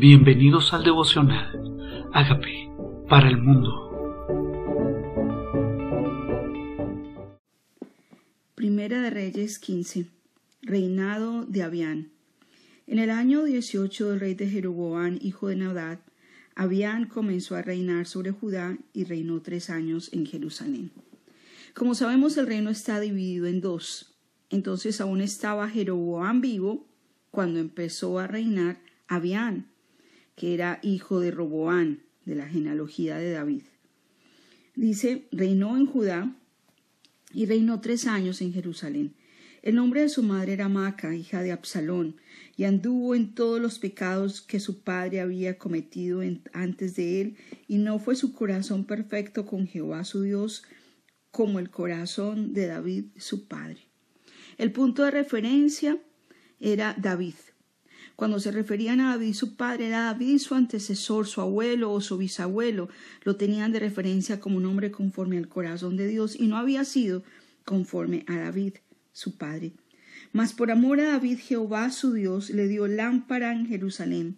Bienvenidos al devocional. Hágame para el mundo. Primera de Reyes 15. Reinado de Abián. En el año 18 del rey de Jeroboam, hijo de Naudad, Abián comenzó a reinar sobre Judá y reinó tres años en Jerusalén. Como sabemos, el reino está dividido en dos. Entonces aún estaba Jeroboam vivo cuando empezó a reinar Abián, que era hijo de Roboán, de la genealogía de David. Dice, reinó en Judá y reinó tres años en Jerusalén. El nombre de su madre era Maca, hija de Absalón, y anduvo en todos los pecados que su padre había cometido antes de él, y no fue su corazón perfecto con Jehová su Dios como el corazón de David su padre. El punto de referencia era David, cuando se referían a David, su padre era David, su antecesor, su abuelo o su bisabuelo. Lo tenían de referencia como un hombre conforme al corazón de Dios y no había sido conforme a David, su padre. Mas por amor a David, Jehová su Dios le dio lámpara en Jerusalén,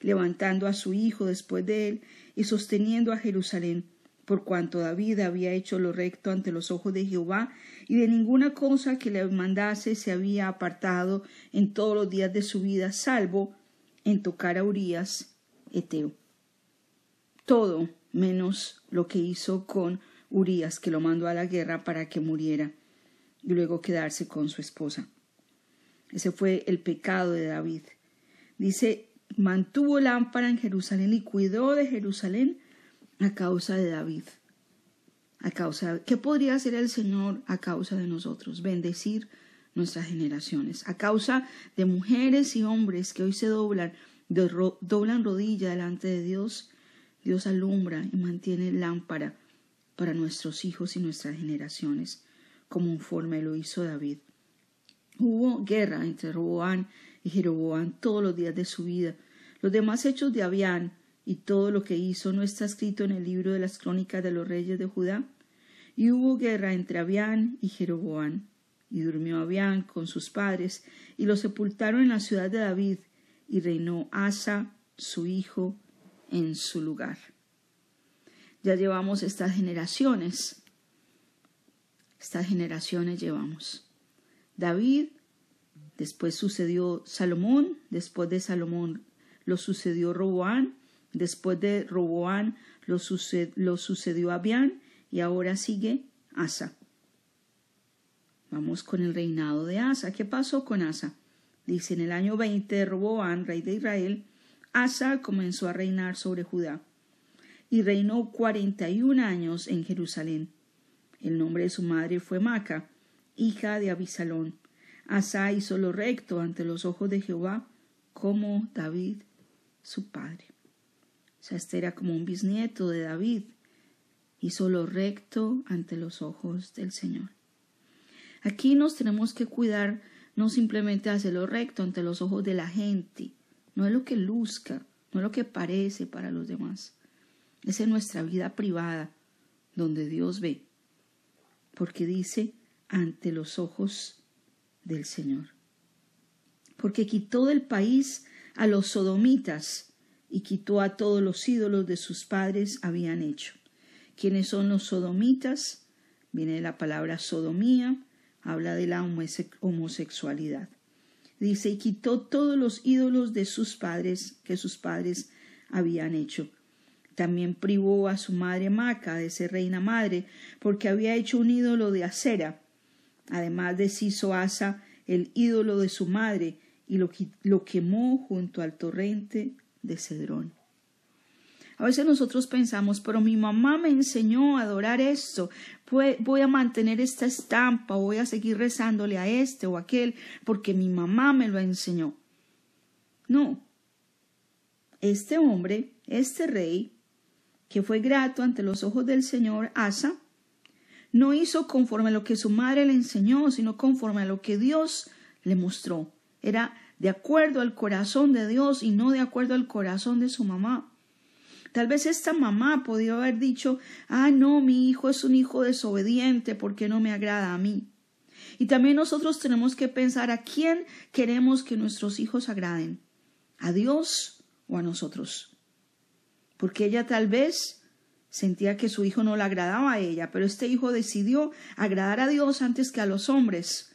levantando a su hijo después de él y sosteniendo a Jerusalén por cuanto David había hecho lo recto ante los ojos de Jehová, y de ninguna cosa que le mandase se había apartado en todos los días de su vida, salvo en tocar a Urías, Eteo. Todo menos lo que hizo con Urías, que lo mandó a la guerra para que muriera y luego quedarse con su esposa. Ese fue el pecado de David. Dice, mantuvo lámpara en Jerusalén y cuidó de Jerusalén a causa de David. A causa, ¿qué podría hacer el Señor a causa de nosotros? Bendecir nuestras generaciones. A causa de mujeres y hombres que hoy se doblan, doblan rodilla delante de Dios, Dios alumbra y mantiene lámpara para nuestros hijos y nuestras generaciones, como conforme lo hizo David. Hubo guerra entre Roboán y Jeroboán todos los días de su vida. Los demás hechos de Abián y todo lo que hizo no está escrito en el libro de las crónicas de los reyes de Judá. Y hubo guerra entre Abián y Jeroboán. Y durmió Abián con sus padres, y lo sepultaron en la ciudad de David, y reinó Asa, su hijo, en su lugar. Ya llevamos estas generaciones. Estas generaciones llevamos. David, después sucedió Salomón, después de Salomón lo sucedió Roboán, Después de Roboán lo, sucedió Abián y ahora sigue Asa. Vamos con el reinado de Asa. ¿Qué pasó con Asa? Dice en el año 20 de Roboán, rey de Israel, Asa comenzó a reinar sobre Judá y reinó cuarenta y un años en Jerusalén. El nombre de su madre fue Maca, hija de Abisalón. Asa hizo lo recto ante los ojos de Jehová, como David su padre. O sea, este era como un bisnieto de David. Hizo lo recto ante los ojos del Señor. Aquí nos tenemos que cuidar no simplemente hacer lo recto ante los ojos de la gente, no es lo que luzca, no es lo que parece para los demás. Es en nuestra vida privada donde Dios ve, porque dice ante los ojos del Señor. Porque quitó del país a los sodomitas y quitó a todos los ídolos de sus padres habían hecho. ¿Quiénes son los sodomitas? Viene la palabra sodomía, habla de la homosexualidad. Dice, y quitó todos los ídolos de sus padres que sus padres habían hecho. También privó a su madre Maca de ser reina madre, porque había hecho un ídolo de acera. Además deshizo Asa el ídolo de su madre y lo, lo quemó junto al torrente de Cedrón. A veces nosotros pensamos, pero mi mamá me enseñó a adorar esto, voy a mantener esta estampa, voy a seguir rezándole a este o aquel, porque mi mamá me lo enseñó. No. Este hombre, este rey, que fue grato ante los ojos del Señor, Asa, no hizo conforme a lo que su madre le enseñó, sino conforme a lo que Dios le mostró. Era de acuerdo al corazón de Dios y no de acuerdo al corazón de su mamá. Tal vez esta mamá podía haber dicho, ah, no, mi hijo es un hijo desobediente porque no me agrada a mí. Y también nosotros tenemos que pensar a quién queremos que nuestros hijos agraden, a Dios o a nosotros. Porque ella tal vez sentía que su hijo no le agradaba a ella, pero este hijo decidió agradar a Dios antes que a los hombres.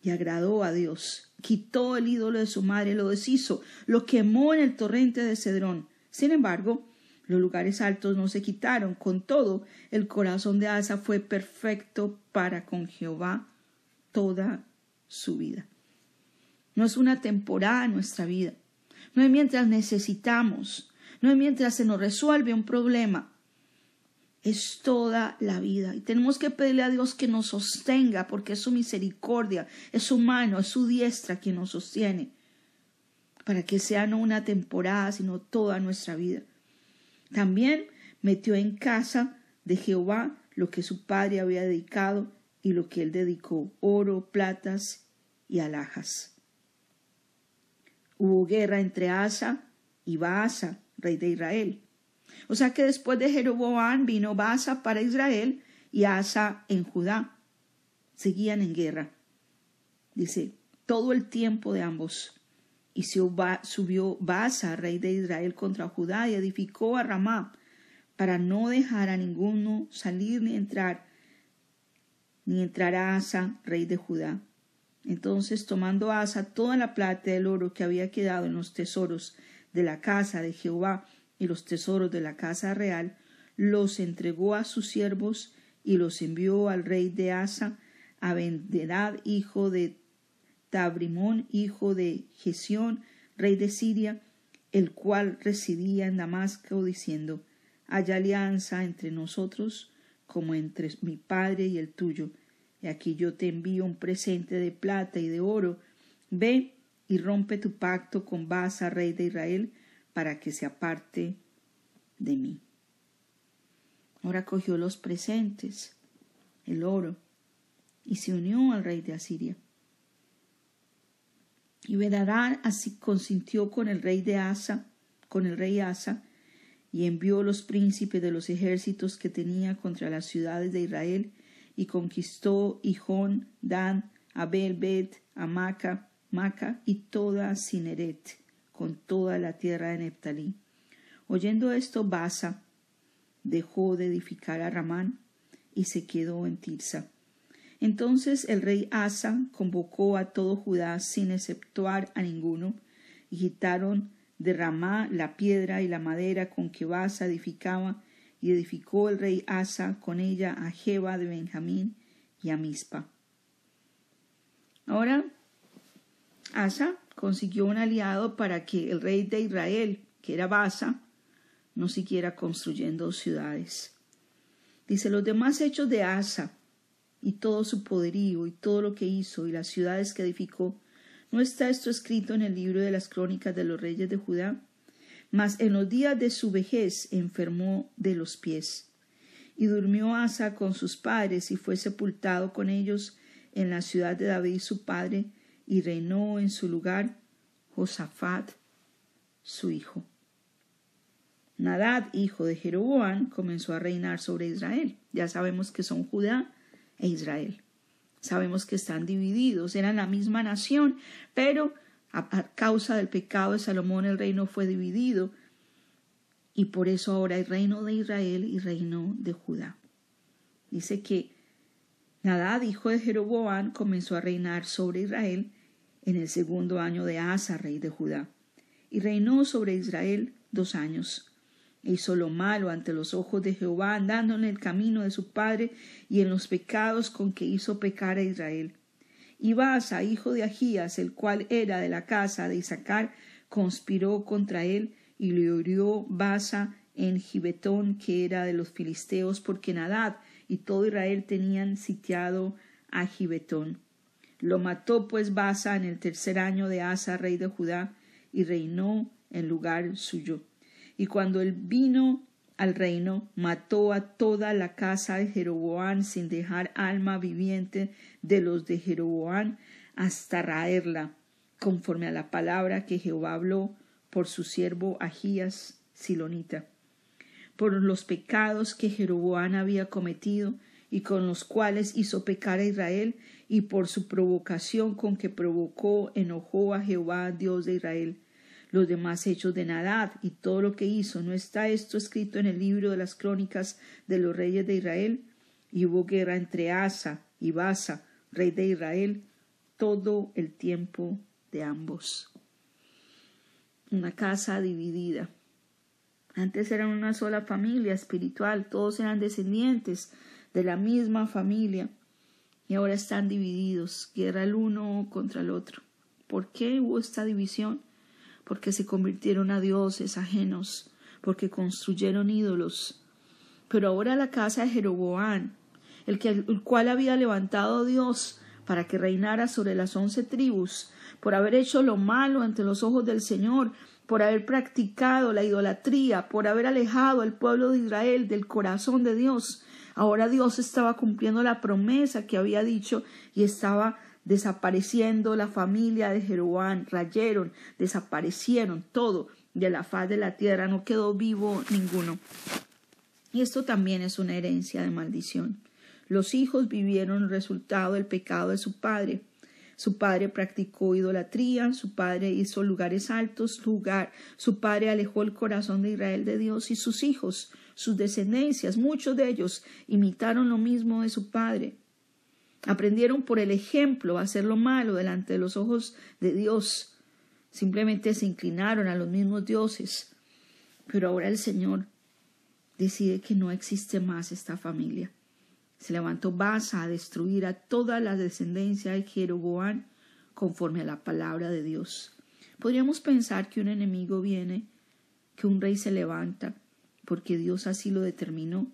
Y agradó a Dios. Quitó el ídolo de su madre, lo deshizo, lo quemó en el torrente de Cedrón. Sin embargo, los lugares altos no se quitaron. Con todo, el corazón de Asa fue perfecto para con Jehová toda su vida. No es una temporada en nuestra vida. No es mientras necesitamos. No es mientras se nos resuelve un problema. Es toda la vida. Y tenemos que pedirle a Dios que nos sostenga porque es su misericordia, es su mano, es su diestra quien nos sostiene. Para que sea no una temporada, sino toda nuestra vida. También metió en casa de Jehová lo que su padre había dedicado y lo que él dedicó, oro, platas y alhajas. Hubo guerra entre Asa y Baasa, rey de Israel. O sea que después de Jeroboam vino Baasa para Israel y Asa en Judá. Seguían en guerra. Dice, todo el tiempo de ambos. Y subió Baasa, rey de Israel, contra Judá y edificó a Ramá, para no dejar a ninguno salir ni entrar, ni entrar a Asa, rey de Judá. Entonces, tomando Asa toda la plata y el oro que había quedado en los tesoros de la casa de Jehová y los tesoros de la casa real, los entregó a sus siervos y los envió al rey de Asa, a Benderad, hijo de Tabrimón, hijo de Gesión, rey de Siria, el cual residía en Damasco, diciendo, Haya alianza entre nosotros como entre mi padre y el tuyo, y aquí yo te envío un presente de plata y de oro. Ve y rompe tu pacto con Basa, rey de Israel, para que se aparte de mí. Ahora cogió los presentes, el oro, y se unió al rey de Asiria. Y Bedadar así consintió con el rey de Asa, con el rey Asa, y envió los príncipes de los ejércitos que tenía contra las ciudades de Israel y conquistó Hijón, Dan, Abel, Bet, Amaca, Maca y toda Cineret, con toda la tierra de Neptalí. Oyendo esto, Basa dejó de edificar a Ramán y se quedó en Tirsa. Entonces el rey Asa convocó a todo Judá sin exceptuar a ninguno, y quitaron de Ramá la piedra y la madera con que Basa edificaba y edificó el rey Asa con ella a Jeba de Benjamín y a Mispa. Ahora, Asa consiguió un aliado para que el rey de Israel, que era Basa, no siguiera construyendo ciudades. Dice, los demás hechos de Asa y todo su poderío y todo lo que hizo y las ciudades que edificó, ¿no está esto escrito en el libro de las crónicas de los reyes de Judá? Mas en los días de su vejez enfermó de los pies. Y durmió Asa con sus padres y fue sepultado con ellos en la ciudad de David su padre, y reinó en su lugar Josafat su hijo. Nadad, hijo de Jeroboam, comenzó a reinar sobre Israel. Ya sabemos que son Judá e Israel. Sabemos que están divididos, eran la misma nación, pero a, causa del pecado de Salomón el reino fue dividido y por eso ahora hay reino de Israel y reino de Judá. Dice que Nadad, hijo de Jeroboam, comenzó a reinar sobre Israel en el segundo año de Asa, rey de Judá, y reinó sobre Israel dos años. E hizo lo malo ante los ojos de Jehová, andando en el camino de su padre y en los pecados con que hizo pecar a Israel. Y Basa, hijo de Agías, el cual era de la casa de Isaacar, conspiró contra él y le hirió Basa en Gibetón, que era de los filisteos, porque Nadad y todo Israel tenían sitiado a Gibetón. Lo mató pues Basa en el tercer año de Asa, rey de Judá, y reinó en lugar suyo. Y cuando él vino al reino, mató a toda la casa de Jeroboam sin dejar alma viviente de los de Jeroboam hasta raerla, conforme a la palabra que Jehová habló por su siervo Agías Silonita, por los pecados que Jeroboam había cometido y con los cuales hizo pecar a Israel, y por su provocación con que provocó enojó a Jehová, Dios de Israel, los demás hechos de Nadad y todo lo que hizo. ¿No está esto escrito en el libro de las crónicas de los reyes de Israel? Y hubo guerra entre Asa y Basa, rey de Israel, todo el tiempo de ambos. Una casa dividida. Antes eran una sola familia espiritual, todos eran descendientes de la misma familia y ahora están divididos, guerra el uno contra el otro. ¿Por qué hubo esta división? Porque se convirtieron a dioses ajenos, porque construyeron ídolos. Pero ahora la casa de Jeroboán, el, que, el cual había levantado Dios para que reinara sobre las once tribus, por haber hecho lo malo ante los ojos del Señor, por haber practicado la idolatría, por haber alejado al pueblo de Israel del corazón de Dios. Ahora Dios estaba cumpliendo la promesa que había dicho y estaba desapareciendo la familia de Jeroboam, rayeron, desaparecieron todo de la faz de la tierra, no quedó vivo ninguno. Y esto también es una herencia de maldición. Los hijos vivieron el resultado del pecado de su padre. Su padre practicó idolatría, su padre hizo lugares altos, lugar, su padre alejó el corazón de Israel de Dios y sus hijos, sus descendencias, muchos de ellos imitaron lo mismo de su padre. Aprendieron por el ejemplo a hacer lo malo delante de los ojos de Dios. Simplemente se inclinaron a los mismos dioses. Pero ahora el Señor decide que no existe más esta familia. Se levantó Basa a destruir a toda la descendencia de Jeroboam conforme a la palabra de Dios. Podríamos pensar que un enemigo viene, que un rey se levanta, porque Dios así lo determinó,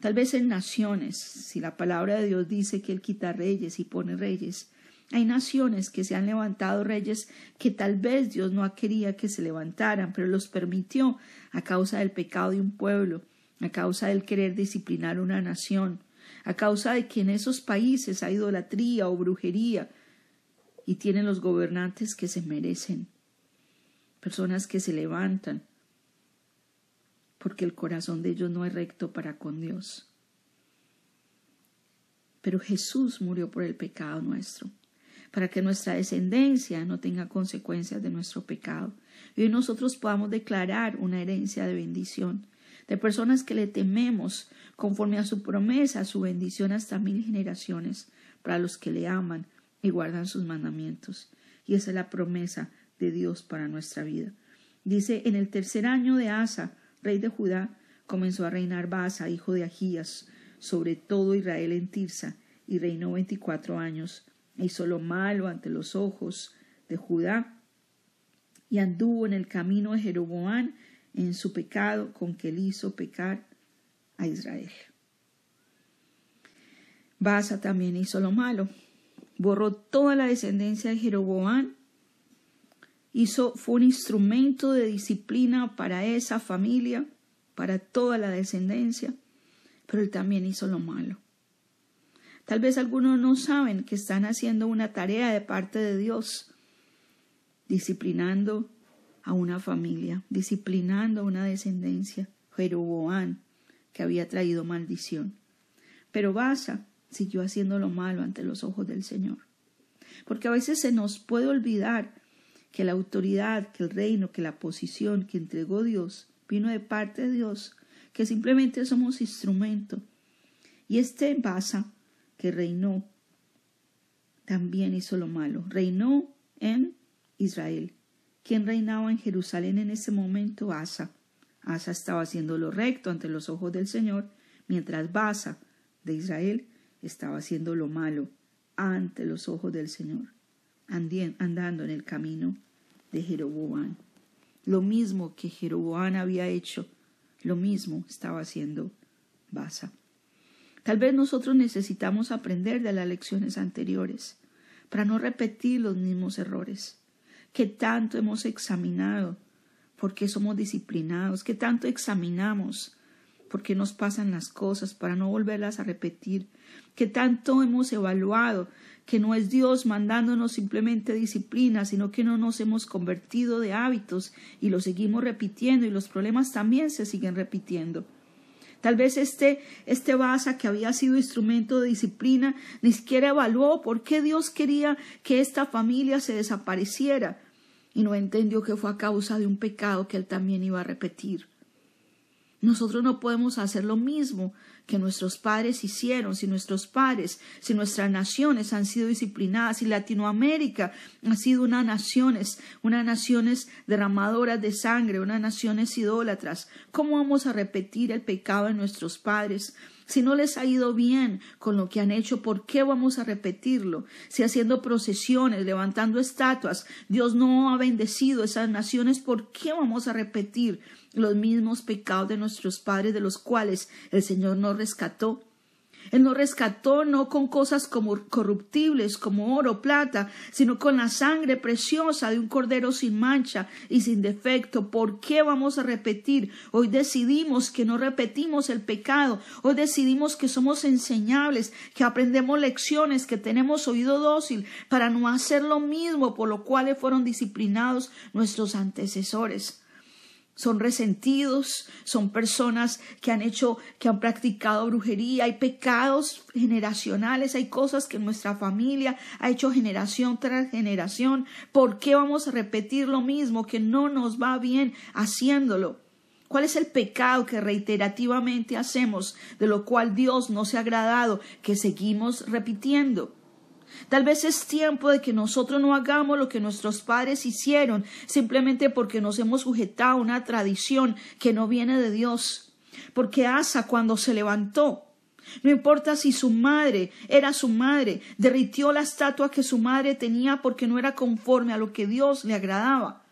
Tal vez en naciones, si la palabra de Dios dice que Él quita reyes y pone reyes, hay naciones que se han levantado reyes que tal vez Dios no quería que se levantaran, pero los permitió a causa del pecado de un pueblo, a causa del querer disciplinar una nación, a causa de que en esos países hay idolatría o brujería y tienen los gobernantes que se merecen, personas que se levantan porque el corazón de ellos no es recto para con Dios. Pero Jesús murió por el pecado nuestro, para que nuestra descendencia no tenga consecuencias de nuestro pecado. Y hoy nosotros podamos declarar una herencia de bendición, de personas que le tememos conforme a su promesa, su bendición hasta mil generaciones, para los que le aman y guardan sus mandamientos. Y esa es la promesa de Dios para nuestra vida. Dice, en el tercer año de Asa, rey de Judá, comenzó a reinar Baasa, hijo de Agías, sobre todo Israel en Tirsa, y reinó veinticuatro años, hizo lo malo ante los ojos de Judá, y anduvo en el camino de Jeroboán en su pecado con que él hizo pecar a Israel. Baasa también hizo lo malo, borró toda la descendencia de Jeroboán hizo, fue un instrumento de disciplina para esa familia, para toda la descendencia, pero él también hizo lo malo. Tal vez algunos no saben que están haciendo una tarea de parte de Dios, disciplinando a una familia, disciplinando a una descendencia, Jeroboán, que había traído maldición. Pero Basa siguió haciendo lo malo ante los ojos del Señor. Porque a veces se nos puede olvidar que la autoridad, que el reino, que la posición que entregó Dios vino de parte de Dios, que simplemente somos instrumento. Y este Basa, que reinó, también hizo lo malo. Reinó en Israel. ¿Quién reinaba en Jerusalén en ese momento? Asa. Asa estaba haciendo lo recto ante los ojos del Señor, mientras Basa de Israel estaba haciendo lo malo ante los ojos del Señor andando en el camino de Jeroboam. Lo mismo que Jeroboam había hecho, lo mismo estaba haciendo Basa. Tal vez nosotros necesitamos aprender de las lecciones anteriores para no repetir los mismos errores que tanto hemos examinado, porque somos disciplinados, que tanto examinamos, porque nos pasan las cosas para no volverlas a repetir, que tanto hemos evaluado que no es Dios mandándonos simplemente disciplina, sino que no nos hemos convertido de hábitos y lo seguimos repitiendo y los problemas también se siguen repitiendo. Tal vez este, este Basa que había sido instrumento de disciplina ni siquiera evaluó por qué Dios quería que esta familia se desapareciera. y no entendió que fue a causa de un pecado que él también iba a repetir. Nosotros no podemos hacer lo mismo que nuestros padres hicieron, si nuestros padres, si nuestras naciones han sido disciplinadas, si Latinoamérica ha sido una naciones, unas naciones derramadoras de sangre, unas naciones idólatras, ¿cómo vamos a repetir el pecado de nuestros padres? Si no les ha ido bien con lo que han hecho, ¿por qué vamos a repetirlo? Si haciendo procesiones, levantando estatuas, Dios no ha bendecido esas naciones, ¿por qué vamos a repetir los mismos pecados de nuestros padres de los cuales el Señor nos rescató? Él nos rescató no con cosas como corruptibles, como oro, plata, sino con la sangre preciosa de un cordero sin mancha y sin defecto. ¿Por qué vamos a repetir? Hoy decidimos que no repetimos el pecado. Hoy decidimos que somos enseñables, que aprendemos lecciones, que tenemos oído dócil para no hacer lo mismo por lo cual fueron disciplinados nuestros antecesores son resentidos, son personas que han hecho, que han practicado brujería, hay pecados generacionales, hay cosas que nuestra familia ha hecho generación tras generación. ¿Por qué vamos a repetir lo mismo que no nos va bien haciéndolo? ¿Cuál es el pecado que reiterativamente hacemos, de lo cual Dios no se ha agradado, que seguimos repitiendo? Tal vez es tiempo de que nosotros no hagamos lo que nuestros padres hicieron simplemente porque nos hemos sujetado a una tradición que no viene de Dios. Porque Asa cuando se levantó, no importa si su madre era su madre, derritió la estatua que su madre tenía porque no era conforme a lo que Dios le agradaba.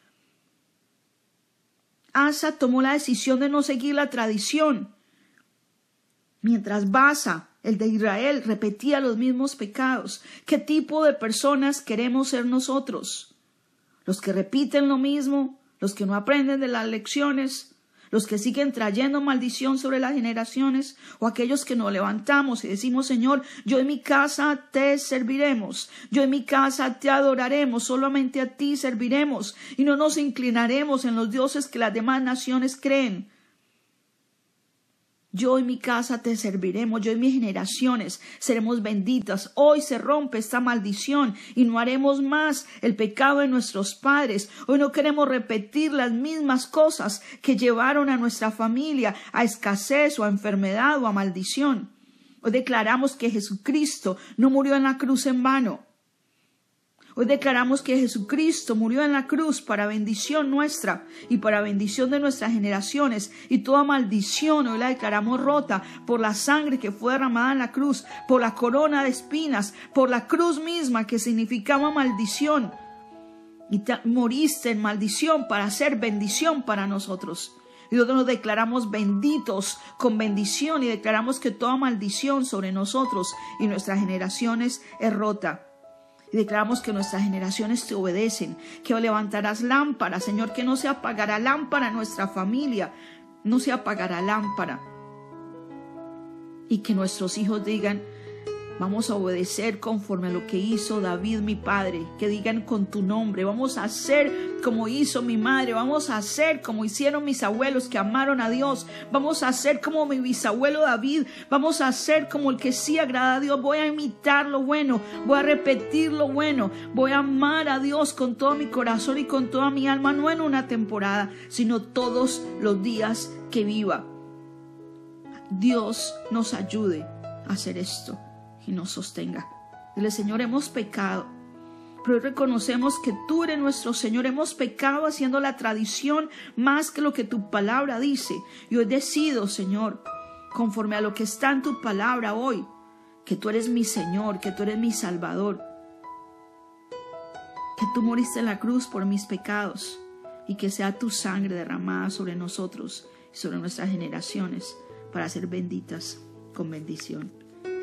Asa tomó la decisión de no seguir la tradición, mientras Basa el de Israel, repetía los mismos pecados. ¿Qué tipo de personas queremos ser nosotros? ¿Los que repiten lo mismo? ¿Los que no aprenden de las lecciones? ¿Los que siguen trayendo maldición sobre las generaciones? ¿O aquellos que nos levantamos y decimos, Señor, yo en mi casa te serviremos, yo en mi casa te adoraremos, solamente a ti serviremos y no nos inclinaremos en los dioses que las demás naciones creen? Yo en mi casa te serviremos, yo en mis generaciones seremos benditas. Hoy se rompe esta maldición y no haremos más el pecado de nuestros padres. Hoy no queremos repetir las mismas cosas que llevaron a nuestra familia a escasez o a enfermedad o a maldición. Hoy declaramos que Jesucristo no murió en la cruz en vano. Hoy declaramos que Jesucristo murió en la cruz para bendición nuestra y para bendición de nuestras generaciones y toda maldición hoy la declaramos rota por la sangre que fue derramada en la cruz, por la corona de espinas, por la cruz misma que significaba maldición. Y moriste en maldición para ser bendición para nosotros. Y nosotros nos declaramos benditos con bendición y declaramos que toda maldición sobre nosotros y nuestras generaciones es rota. Y declaramos que nuestras generaciones te obedecen, que levantarás lámpara, Señor, que no se apagará lámpara en nuestra familia, no se apagará lámpara. Y que nuestros hijos digan, Vamos a obedecer conforme a lo que hizo David, mi padre. Que digan con tu nombre. Vamos a hacer como hizo mi madre. Vamos a hacer como hicieron mis abuelos que amaron a Dios. Vamos a hacer como mi bisabuelo David. Vamos a hacer como el que sí agrada a Dios. Voy a imitar lo bueno. Voy a repetir lo bueno. Voy a amar a Dios con todo mi corazón y con toda mi alma. No en una temporada, sino todos los días que viva. Dios nos ayude a hacer esto y nos sostenga. Dile, Señor, hemos pecado, pero reconocemos que tú eres nuestro Señor. Hemos pecado haciendo la tradición más que lo que tu palabra dice. Y hoy decido, Señor, conforme a lo que está en tu palabra hoy, que tú eres mi Señor, que tú eres mi Salvador, que tú moriste en la cruz por mis pecados y que sea tu sangre derramada sobre nosotros y sobre nuestras generaciones para ser benditas con bendición.